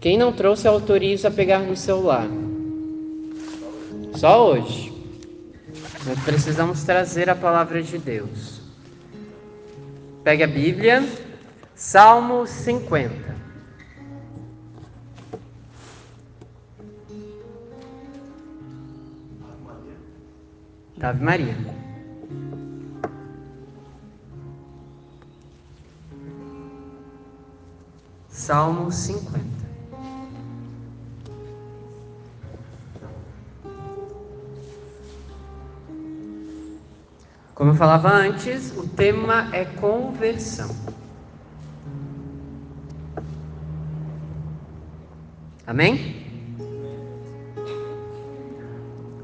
Quem não trouxe, autoriza a pegar no celular. Só hoje. Nós precisamos trazer a palavra de Deus. Pegue a Bíblia, Salmo 50. Ave Maria. Salmo 50. Como eu falava antes, o tema é conversão. Amém?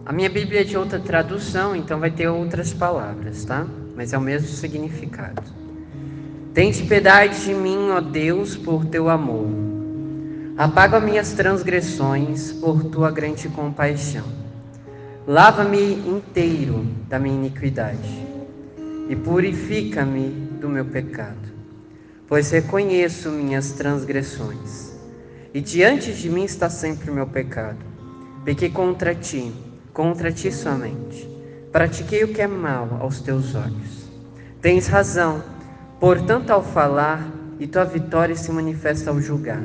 A minha Bíblia é de outra tradução, então vai ter outras palavras, tá? Mas é o mesmo significado. Tente piedade de mim, ó Deus, por teu amor. Apaga minhas transgressões por tua grande compaixão. Lava-me inteiro da minha iniquidade e purifica-me do meu pecado, pois reconheço minhas transgressões e diante de mim está sempre o meu pecado. Pequei contra ti, contra ti somente. Pratiquei o que é mal aos teus olhos. Tens razão, portanto, ao falar, e tua vitória se manifesta ao julgar.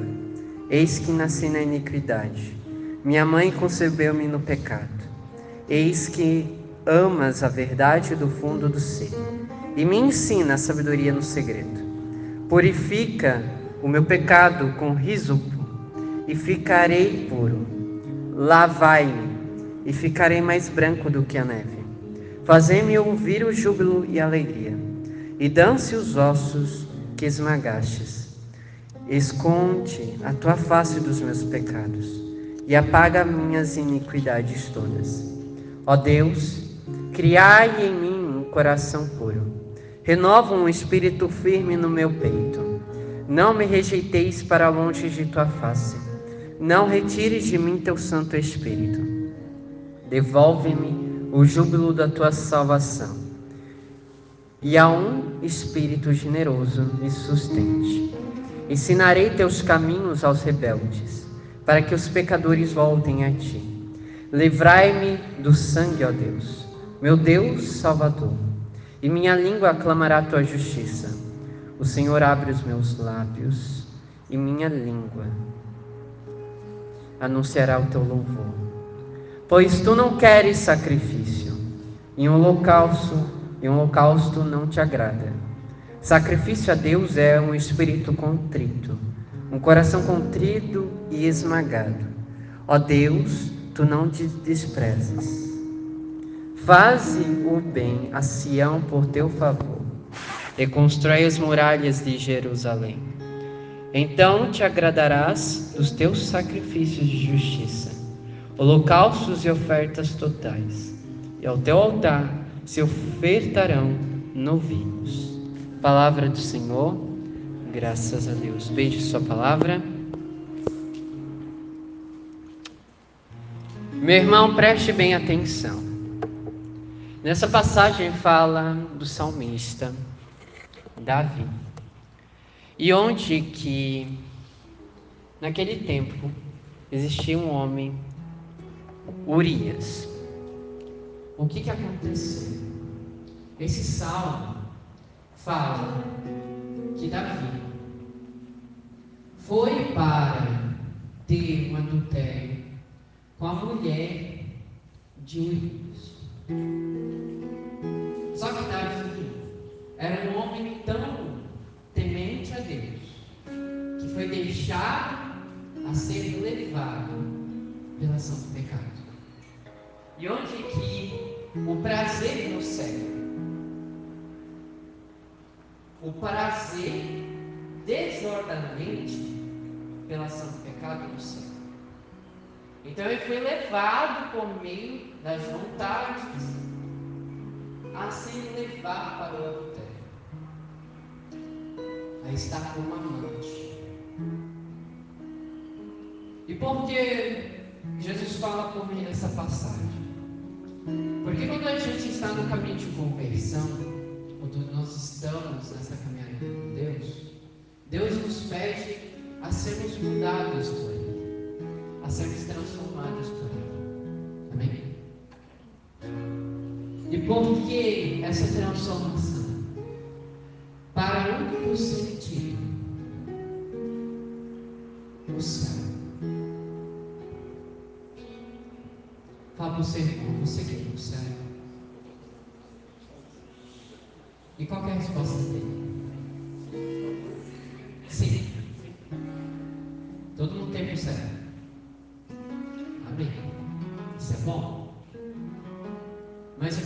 Eis que nasci na iniquidade. Minha mãe concebeu-me no pecado. Eis que amas a verdade do fundo do ser e me ensina a sabedoria no segredo. Purifica o meu pecado com risopo e ficarei puro. Lavai-me e ficarei mais branco do que a neve. Fazei-me ouvir o júbilo e a alegria, e dance os ossos que esmagastes. Esconde a tua face dos meus pecados e apaga minhas iniquidades todas. Ó Deus, criai em mim um coração puro. Renova um espírito firme no meu peito. Não me rejeiteis para longe de tua face. Não retires de mim teu Santo Espírito. Devolve-me o júbilo da tua salvação. E a um espírito generoso me sustente. Ensinarei teus caminhos aos rebeldes, para que os pecadores voltem a ti. Livrai-me do sangue, ó Deus, meu Deus Salvador, e minha língua aclamará tua justiça. O Senhor abre os meus lábios, e minha língua anunciará o teu louvor. Pois tu não queres sacrifício, e um holocausto, e um holocausto não te agrada. Sacrifício a Deus é um espírito contrito, um coração contrito e esmagado. Ó Deus, tu não te desprezas. Faze o bem a Sião por teu favor, reconstrói as muralhas de Jerusalém. Então te agradarás dos teus sacrifícios de justiça, holocaustos e ofertas totais, e ao teu altar se ofertarão novilhos. Palavra do Senhor, graças a Deus. Beijo Sua palavra. Meu irmão, preste bem atenção. Nessa passagem fala do salmista Davi. E onde que naquele tempo existia um homem, Urias. O que que aconteceu? Esse salmo fala que Davi foi para ter um adultério com a mulher de Urias. Só que Davi era um homem tão temente a Deus que foi deixado a ser levado pela ação do pecado. E onde que o prazer no céu, o prazer desordenadamente pela ação do pecado no céu. Então ele foi levado por meio das vontades a se levar para o adultério, a estar com uma amante. E por que Jesus fala por meio dessa passagem? Porque quando a gente está no caminho de conversão, quando nós estamos nessa caminhada com Deus, Deus nos pede a sermos mudados por Ele. a sermos transformados por Ele. Amém? E por que essa transformação? Para o céu. Fala para o seu irmão, você quer céu? E qual é a resposta dele? Sim. Todo mundo tem céu. Amém. Isso é bom.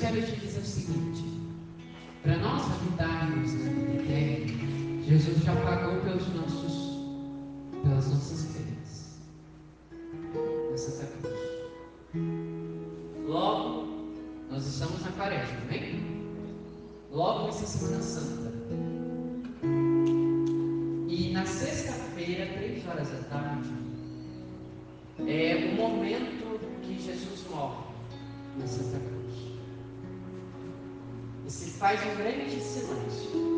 Quero te dizer o seguinte: para nós habitarmos na vida eterna, Jesus já pagou pelos nossos, pelas nossas penas. Na Santa Cruz. Logo, nós estamos na quaresma, amém? Logo, essa Semana Santa. E na sexta-feira, três horas da tarde, é o momento que Jesus morre na Santa Cruz. Se faz um grande silêncio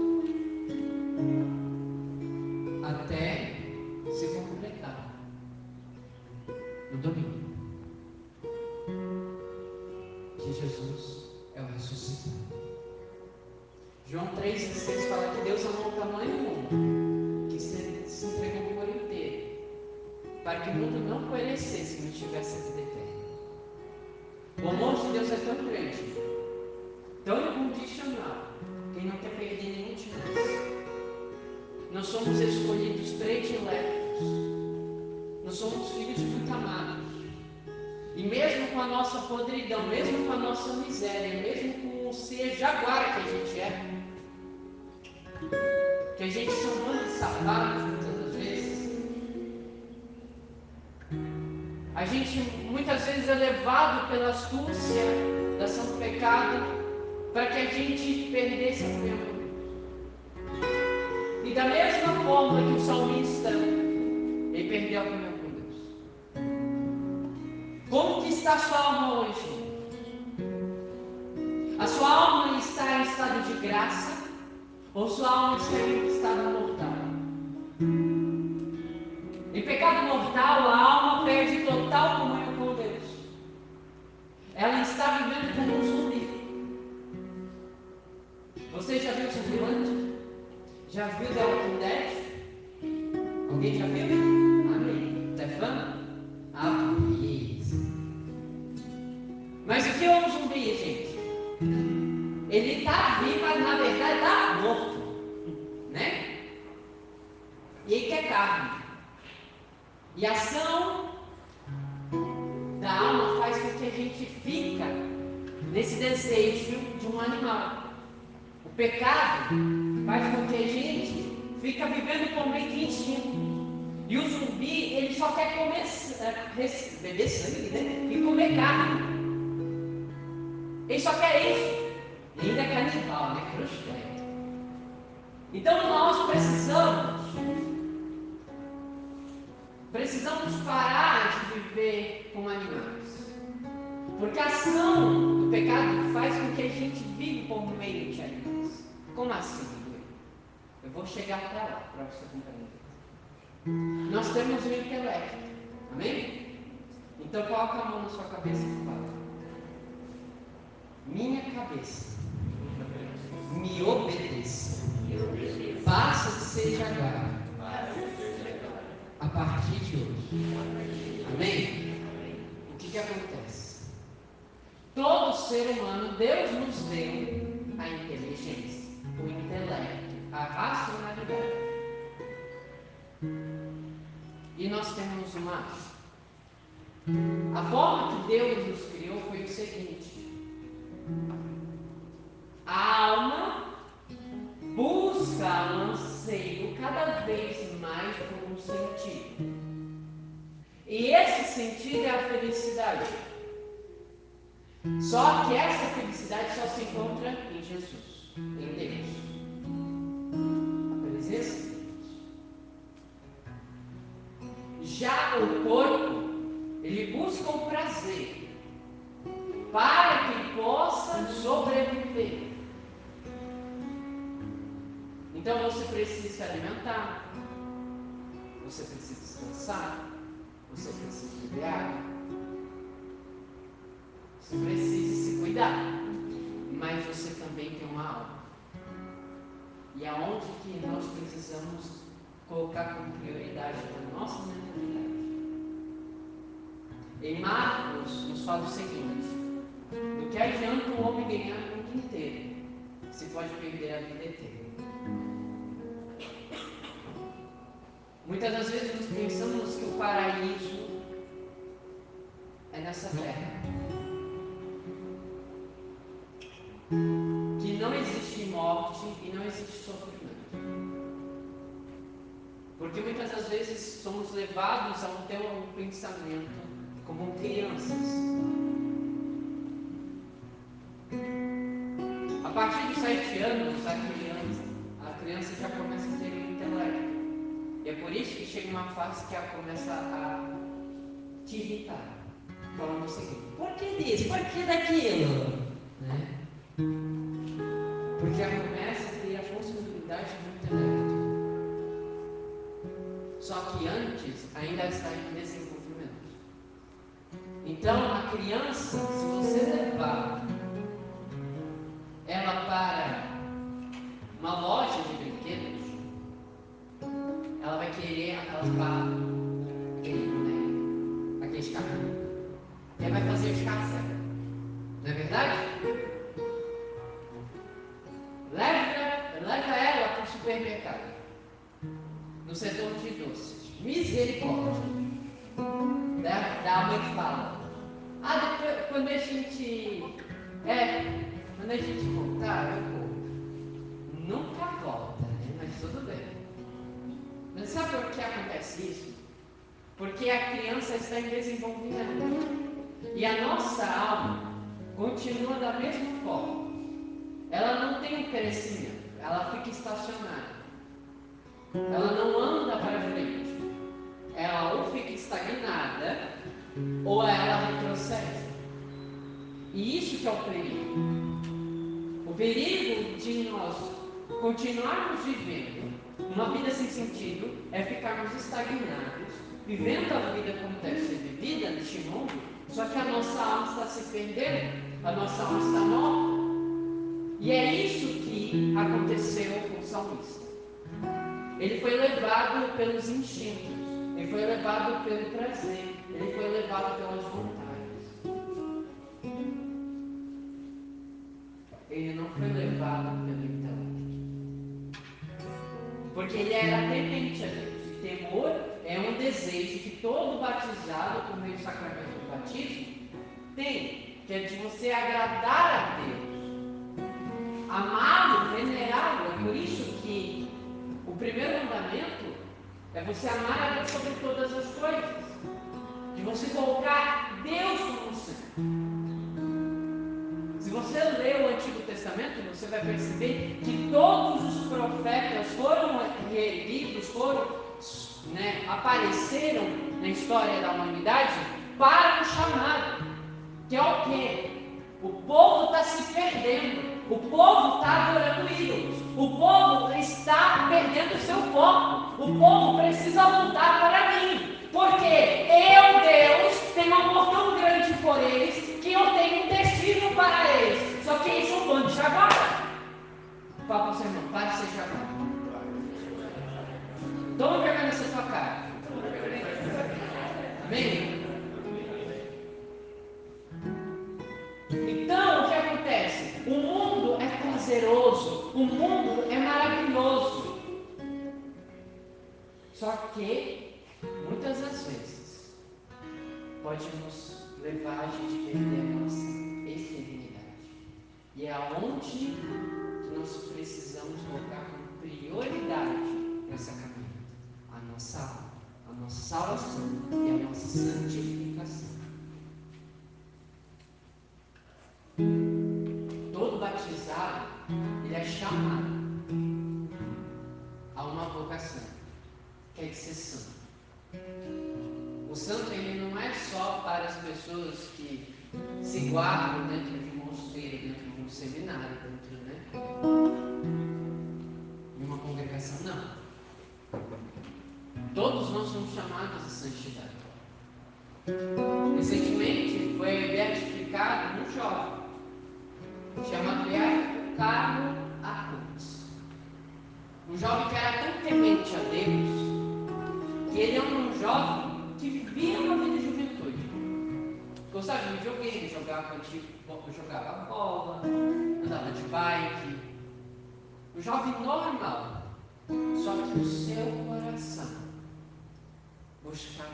muitas das vezes, a gente muitas vezes é levado pela astúcia da ação do pecado para que a gente perdesse a comunhão. E da mesma forma que o salmista ele perdeu a comunhão com Deus. Como que está a sua alma hoje? A sua alma está em estado de graça ou sua alma está em estado mortal? Em pecado mortal, a alma perde total comunhão com Deus. Ela está vivendo como um zumbi. Você já viu Zumbilândia? Já viu The Walking Dead? Alguém já viu? Amém. Tá fã? Ah, isso. Mas o que é um zumbi, gente? Ele está vivo, mas na verdade está morto. Né? E ele quer carne. E a ação da alma faz com que a gente fica nesse desejo de um animal. O pecado faz com que a gente fica vivendo por meio de instinto. E o zumbi, ele só quer comer, eh, beber sangue né? e comer carne. Ele só quer isso. E ainda é canibal, né? Então nós precisamos, precisamos parar de viver como animais. Porque a ação do pecado faz com que a gente vive por meio de animais. Como assim? Eu vou chegar até lá para você compreender. Nós temos o intelecto. Amém? Então coloca a mão na sua cabeça e fala. Minha cabeça me obedeça. Faça que seja agora. Partir de hoje. Amém? O que, que acontece? Todo ser humano, Deus nos deu a inteligência, o intelecto, a racionalidade. E nós temos mais. A forma que Deus nos criou foi o seguinte: E esse sentido é a felicidade. Só que essa felicidade só se encontra em Jesus, em Deus. A presença de Deus. Já o corpo, ele busca o prazer para que possa sobreviver. Então você precisa se alimentar, você precisa descansar, Você precisa beber água. Você precisa se cuidar. Mas você também tem uma alma. E aonde que nós precisamos colocar como prioridade a nossa mentalidade? Em Marcos nos fala o seguinte: do que adianta um homem ganhar o mundo inteiro se pode perder a vida eterna? Muitas das vezes nós pensamos que o paraíso é nessa terra. Que não existe morte e não existe sofrimento. Porque muitas das vezes somos levados a ter um pensamento como crianças. A partir dos sete anos, a criança, a criança já começa a ter. É por isso que chega uma fase que ela começa a te irritar. Falando o seguinte, por que disso? Por que daquilo? Né? Porque ela começa a ter a possibilidade do intelecto. Só que antes ainda está em desenvolvimento. Então a criança, se você levar ela para uma loja de querer aquelas barras, aquele boneco, aqueles carrinhos. E ela vai fazer os. Não é verdade? Leva, leva ela para o supermercado. No setor de doces. Misericórdia. Da, da mãe que fala. Ah, depois, quando a gente. É, quando a gente voltar, eu vou. Nunca volta, né? Mas tudo bem. Mas sabe por que acontece isso? Porque a criança está em desenvolvimento. E a nossa alma continua da mesma forma. Ela não tem um crescimento, ela fica estacionada. Ela não anda para frente. Ela ou fica estagnada ou ela retrocede. E isso que é o perigo. O perigo de nós continuarmos vivendo uma vida sem sentido é ficarmos estagnados, vivendo a vida como deve ser vivida neste mundo, só que a nossa alma está se perdendo, a nossa alma está morta. E é isso que aconteceu com o salmista. Ele foi levado pelos instintos, ele foi levado pelo prazer, ele foi levado pelas vontades. Porque ele era. E temor é um desejo que todo batizado por meio do sacramento do batismo tem, que é de você agradar a Deus, amá-lo, venerá-lo. É por isso que o primeiro mandamento é você amar a Deus sobre todas as coisas, de você colocar Deus como centro. Testamento, você vai perceber que todos os profetas foram reerguidos, foram, né, apareceram na história da humanidade para o chamado, que é o quê? O povo está se perdendo. O povo está adorando ídolos. O povo está perdendo seu foco. O povo precisa voltar para mim. Porque eu, Deus, tenho um amor tão grande por eles que eu tenho um destino para eles. Só que eles jaguar. Para o seu irmão, para de ser jaguar. Toma vergonha nessa sua cara. Amém? Então, o que acontece? O mundo é prazeroso, o mundo é maravilhoso. Só que, muitas das vezes, pode nos levar a gente perder a nossa eternidade. E é aonde nós precisamos colocar como prioridade nessa caminhada a nossa alma, a nossa salvação e a nossa santificação. Todo batizado, ele é chamado a uma vocação, que é de ser santo. O santo, ele não é só para as pessoas que se guardam dentro de um mosteiro, dentro de um seminário, dentro né, não. Todos nós somos chamados à santidade. Recentemente foi beatificado um jovem, chamado Carlos Acutis. Um jovem que era tão temente a Deus, que ele é um jovem que vivia uma vida de juventude. Gostava de videogame, jogava, jogava bola, andava de bike. Um jovem normal. Só que o seu coração buscava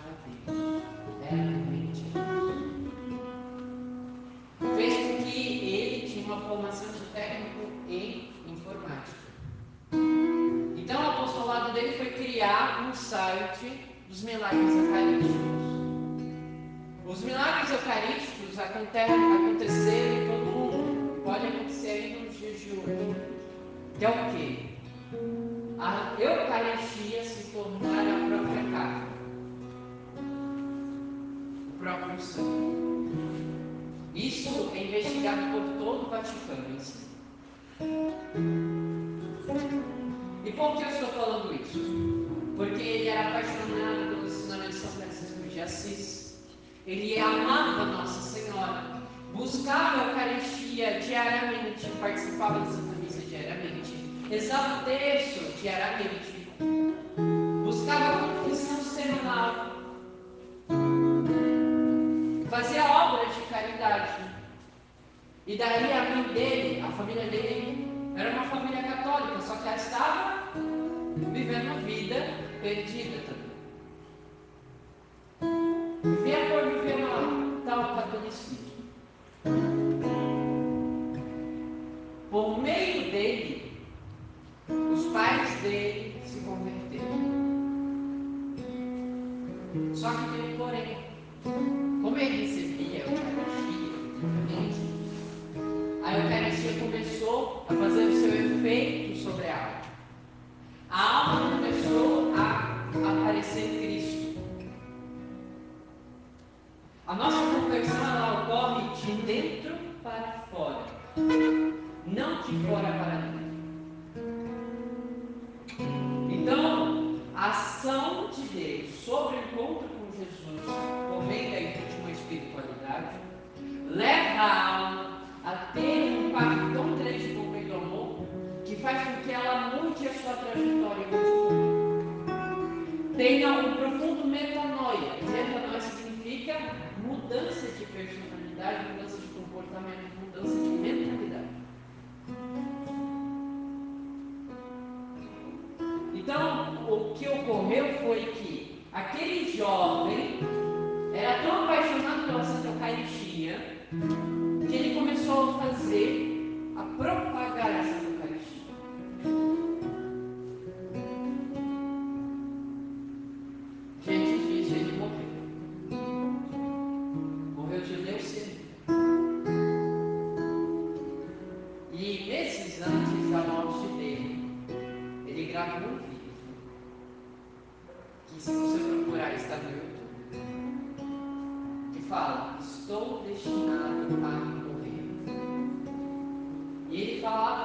Deus. Era mente Fez com que ele tinha uma formação de técnico em informática. Então o apostolado dele foi criar um site dos milagres eucarísticos. Os milagres eucarísticos aconteceram em todo mundo. Pode acontecer nos dias de hoje. Que é o quê? A Eucaristia se tornar a própria carne. O próprio sangue. Isso é investigado por todo o Vaticano em si. E por que eu estou falando isso? Porque ele era apaixonado pelo ensinamento de São Francisco de Assis. Ele amava Nossa Senhora, buscava a Eucaristia diariamente, participava Santa Missa diariamente, rezava o texto diariamente, buscava a confissão semanal, fazia obras de caridade. E daí a mãe dele, a família dele, era uma família católica, só que ela estava vivendo uma vida perdida também. Ação de Deus sobre o encontro com Jesus, por meio da última espiritualidade, leva a alma a ter um impacto tão grande por meio do amor, que faz com que ela mude a sua trajetória Tenha um profundo metanoia. Metanoia significa mudança de personalidade, mudança de comportamento, mudança de mentalidade. Então, o que ocorreu foi que aquele jovem era tão apaixonado pela Santa Eucaristia que ele começou a fazer, a propagar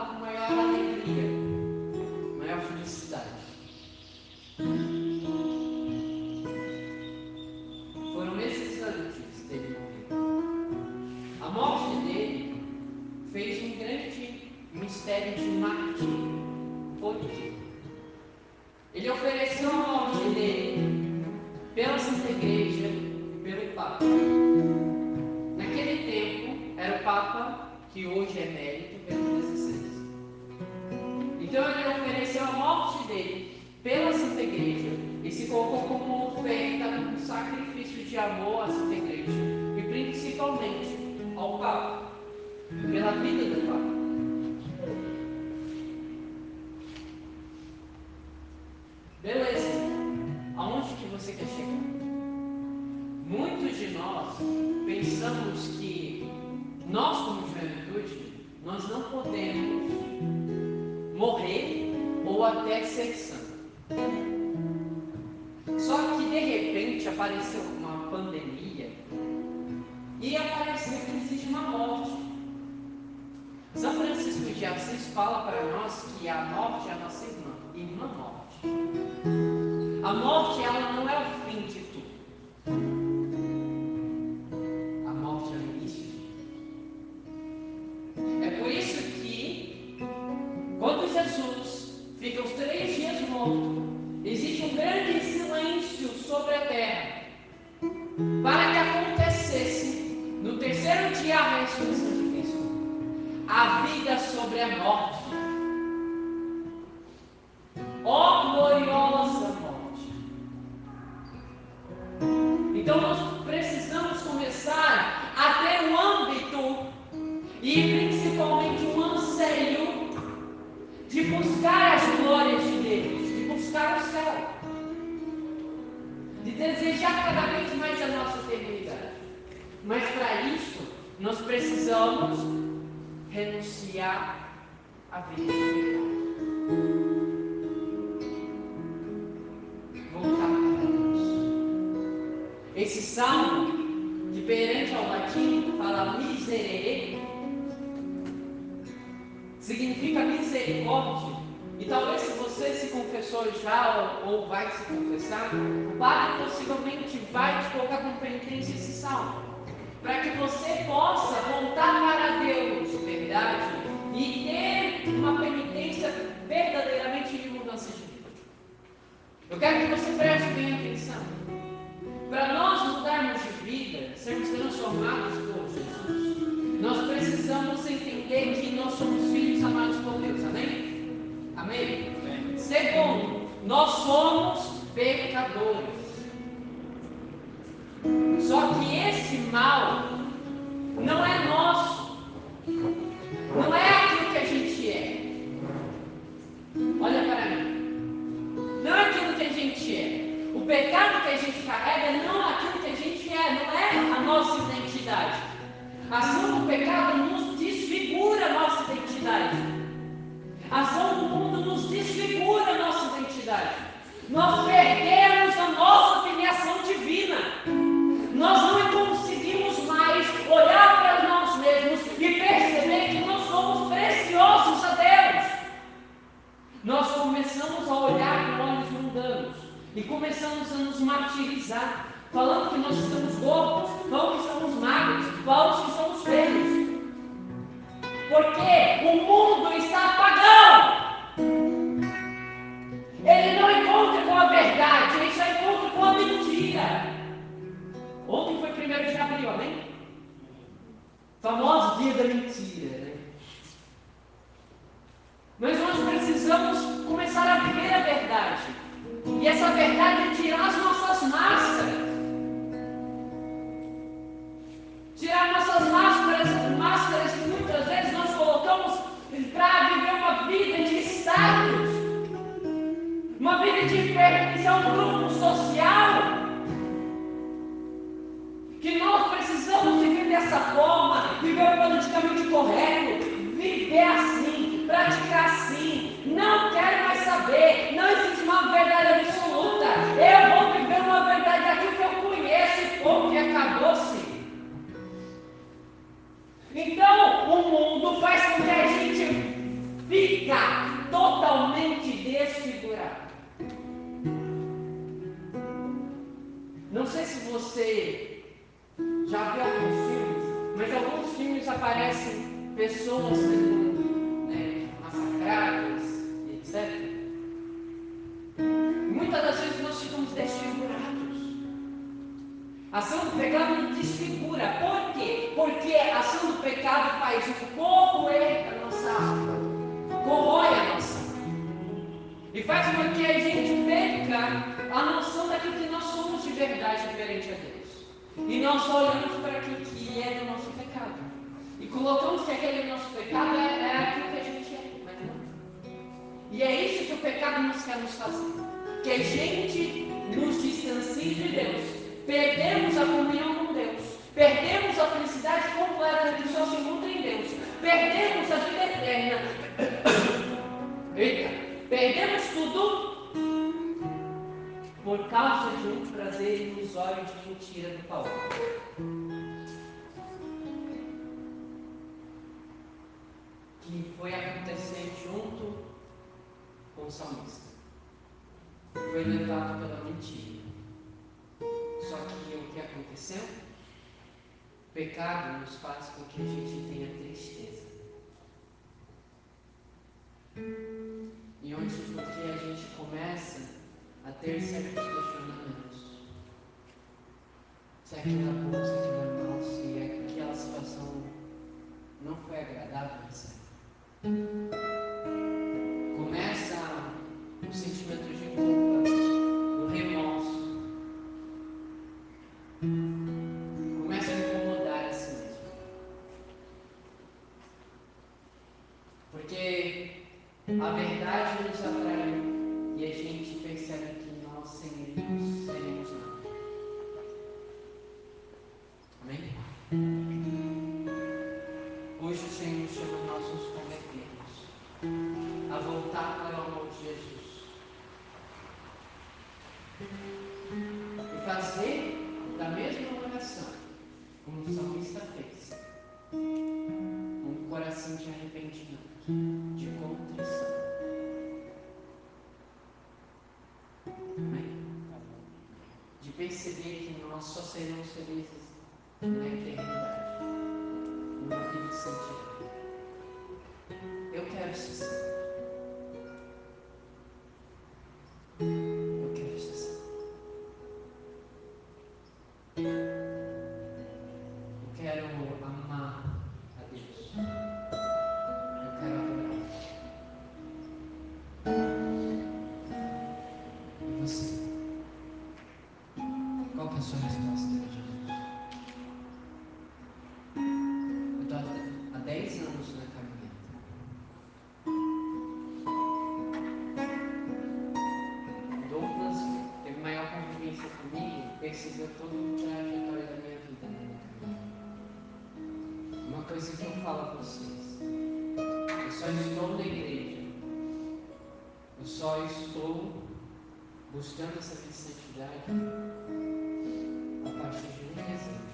com maior alegria, maior felicidade. E apareceu que existe uma morte. São Francisco de Assis fala para nós que a morte é a nossa irmã, irmã morte. A morte ela não é o fim de Esse salmo, que perante ao latim fala miserere, significa misericórdia. E talvez se você se confessou já ou, ou vai se confessar, o Padre possivelmente vai te colocar como penitência esse salmo para que você possa voltar para Deus, verdade, e ter uma penitência verdadeiramente de mudança de vida. Eu quero que você preste bem atenção. Para nós mudarmos de vida, sermos transformados por Jesus, nós precisamos entender que nós somos filhos amados por Deus. Amém? Amém? Amém. Segundo, nós somos pecadores. Só que esse mal não é nosso. O pecado que a gente carrega não é aquilo que a gente é, não é a nossa identidade. A ação do pecado nos desfigura a nossa identidade. A ação do mundo nos desfigura a nossa identidade. Nós perdemos a nossa filiação divina nós não conseguimos mais olhar para nós mesmos e perceber que nós somos preciosos a Deus. Nós começamos a olhar e começamos a nos martirizar, falando que nós estamos gordos, falando que estamos magros, falando que somos feios. Porque o mundo está apagão. Ele não encontra com a verdade, ele só encontra com a mentira. Ontem foi primeiro de abril, amém? Famoso dia da mentira, né? Mas nós precisamos começar a viver a verdade. E essa verdade é tirar as nossas máscaras. Tirar nossas máscaras, máscaras que muitas vezes nós colocamos para viver uma vida de status, uma vida de pertencer a um grupo social que nós precisamos viver fica totalmente desfigurado. Não sei se você já viu alguns filmes, mas alguns filmes aparecem pessoas sendo né, massacradas, etc. Muitas das vezes nós ficamos desfigurados. A ação do pecado nos desfigura. Por quê? Porque a ação do pecado faz o corroer a nossa alma, corrói a nossa. E faz com que a gente perca a noção daquilo que nós somos de verdade diferente a Deus. E nós olhamos para aquilo que é do nosso pecado. E colocamos que aquele nosso pecado é, é aquilo que a gente é, mas não. E é isso que o pecado nos quer nos fazer. Que a gente prazer ilusório de mentira do Paulo. Que foi acontecer junto com o salmista. Foi levado pela mentira. Só que o que aconteceu? O pecado nos faz com que a gente tenha tristeza. E onde porque a gente começa a ter certos questionamentos. Se aquilo é bom, se aquilo é mal, se aquela situação não foi agradável, etc. Começa o sentimento de culpa, o remorso. Começa a incomodar a si mesmo. Porque a verdade nos atraiu e a gente percebe que nós seremos, seremos nada. De perceber que nós só seremos felizes na eternidade, caminhada. Uma coisa que eu falo a vocês, eu só estou na igreja, eu só estou buscando essa de santidade a partir de um desejo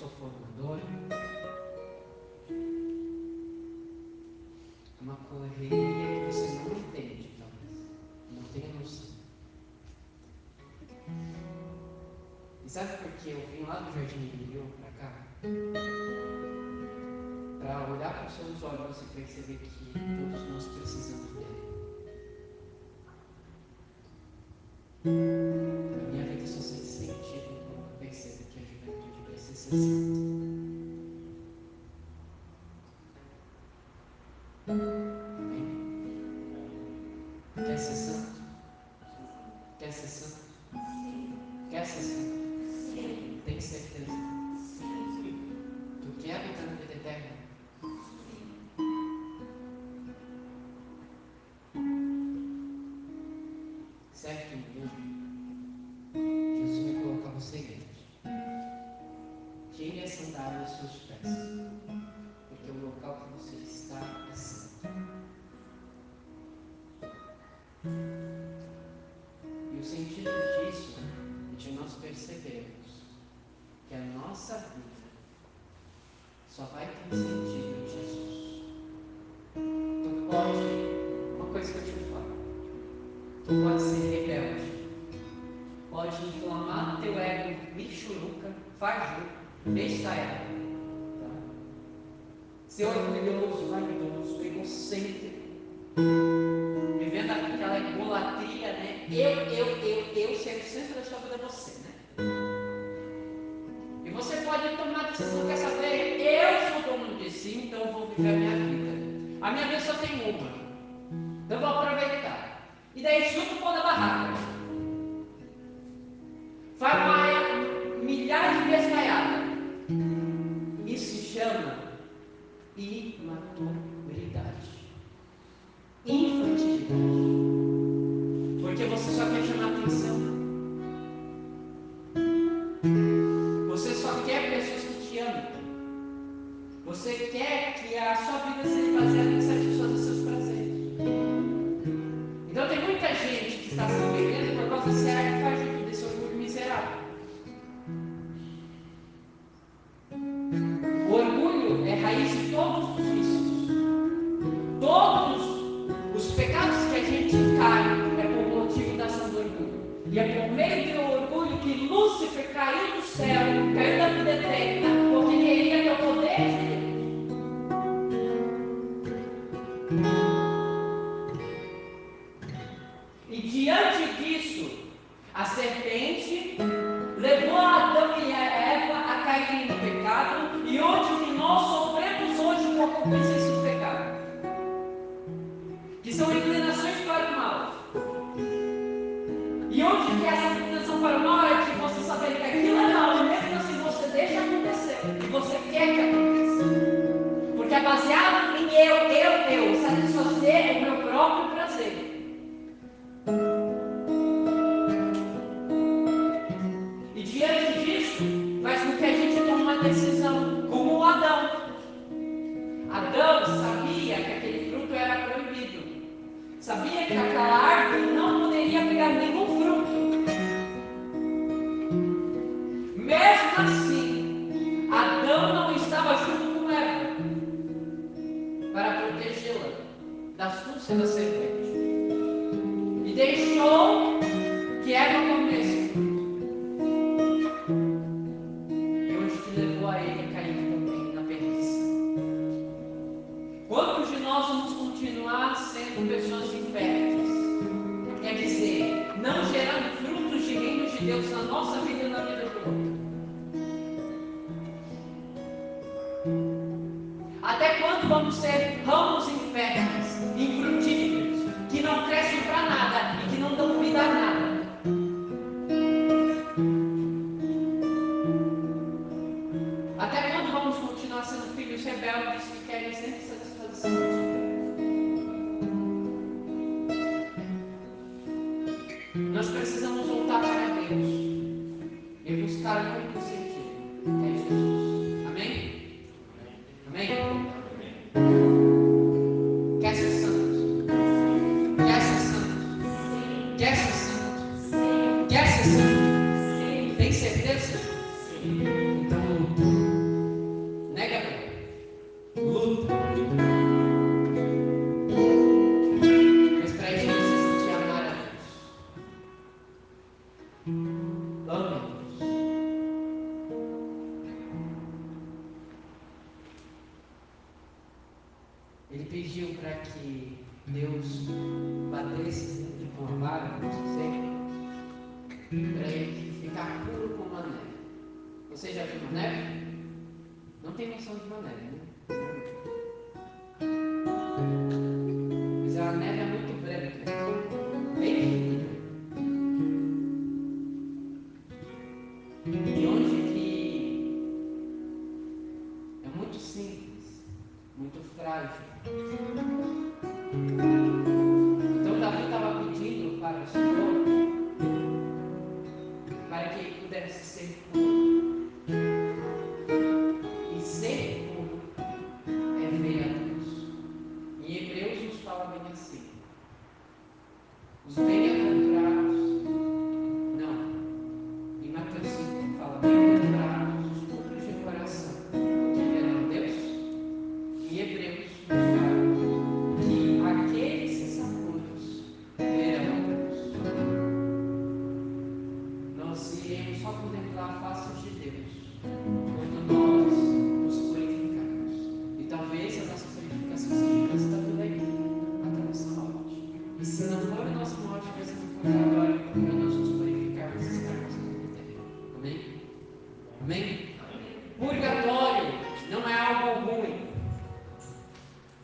É uma correria que você não entende, talvez. Não tenha noção. E sabe por que eu vim lá do Jardim Rio para cá? Para olhar para os seus olhos e perceber que todos nós precisamos dele. Tire a sandália dos seus pés, porque o local que você está é santo. E o sentido disso é de nós percebermos que a nossa vida só vai ter sentido em Jesus. Tu pode, uma coisa que eu te falo, tu pode ser rebelde, pode inflamar teu ego bichuruca, fajuto, bestalhado, tá? ser orgulhoso, vaidoso, egocêntrico, vivendo aquela idolatria, né? Eu, eu, eu, eu ser o centro da sua vida, é você, né? E você pode tomar a decisão, quer saber? Eu sou dono de si, então eu vou viver a minha vida. A minha vida só tem uma. Então eu vou aproveitar. E daí chuta o pão da barraca. baseado em eu, eu, eu, satisfazer o meu próprio prazer.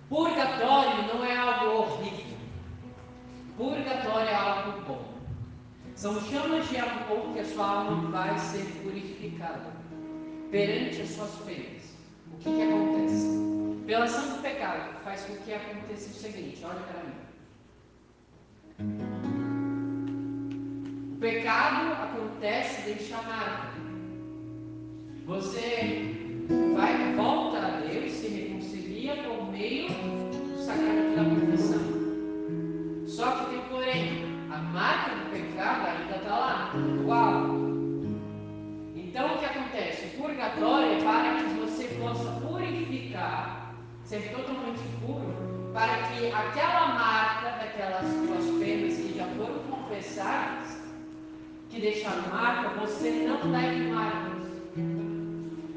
Purgatório não é algo horrível. Purgatório é algo bom. São chamas de algo bom que a sua alma vai ser purificada perante as suas penas. O que, que acontece? Pela ação do pecado faz com que aconteça o seguinte: olha para mim. O pecado acontece de marca. Você vai, volta a Deus, se reconcilia por meio do sacramento da confissão. Só que tem porém, a marca do pecado ainda está lá, igual. Então o que acontece? O purgatório é para que você possa purificar, ser totalmente puro, para que aquela marca daquelas suas penas que já foram confessadas, que deixaram marca, você não leve marcas.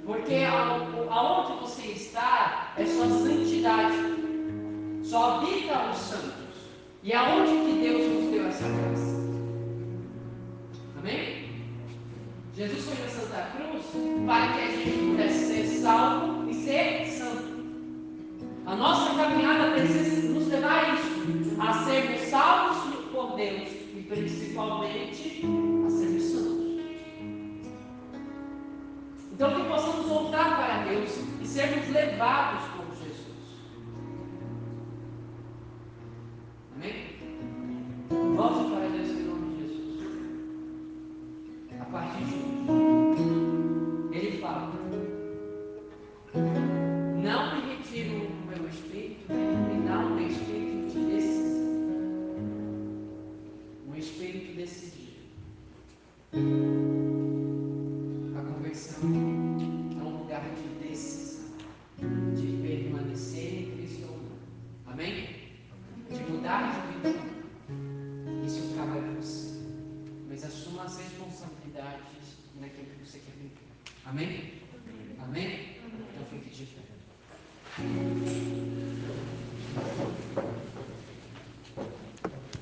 Porque aonde você está é sua santidade. Só habita os santos. E aonde que Deus nos deu essa graça? Amém? Jesus foi na Santa Cruz para que a gente pudesse ser salvo e ser santo. A nossa caminhada precisa nos levar a isso, a sermos salvos por Deus e principalmente a sermos santos. Então que possamos voltar para Deus e sermos levados